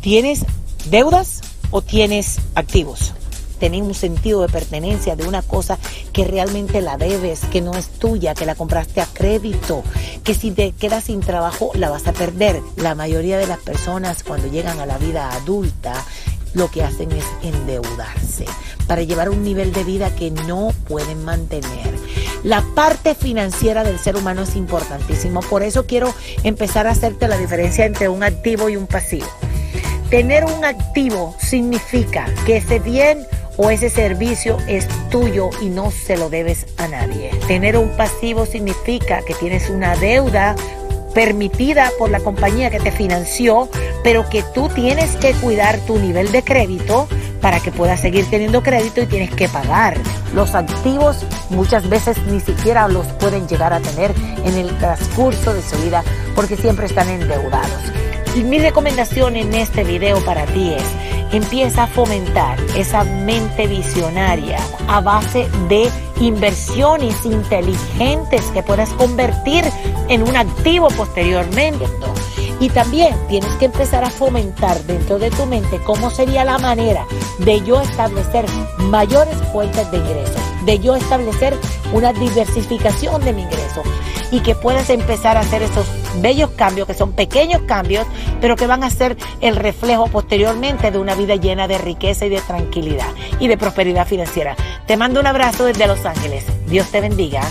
¿Tienes deudas o tienes activos? Tenés un sentido de pertenencia de una cosa que realmente la debes, que no es tuya, que la compraste a crédito, que si te quedas sin trabajo la vas a perder. La mayoría de las personas cuando llegan a la vida adulta lo que hacen es endeudarse para llevar un nivel de vida que no pueden mantener. La parte financiera del ser humano es importantísimo, por eso quiero empezar a hacerte la diferencia entre un activo y un pasivo. Tener un activo significa que ese bien o ese servicio es tuyo y no se lo debes a nadie. Tener un pasivo significa que tienes una deuda permitida por la compañía que te financió, pero que tú tienes que cuidar tu nivel de crédito para que puedas seguir teniendo crédito y tienes que pagar. Los activos muchas veces ni siquiera los pueden llegar a tener en el transcurso de su vida porque siempre están endeudados. Y mi recomendación en este video para ti es, empieza a fomentar esa mente visionaria a base de inversiones inteligentes que puedas convertir en un activo posteriormente. Y también tienes que empezar a fomentar dentro de tu mente cómo sería la manera de yo establecer mayores fuentes de ingresos, de yo establecer una diversificación de mi ingreso y que puedas empezar a hacer esos bellos cambios, que son pequeños cambios, pero que van a ser el reflejo posteriormente de una vida llena de riqueza y de tranquilidad y de prosperidad financiera. Te mando un abrazo desde Los Ángeles. Dios te bendiga.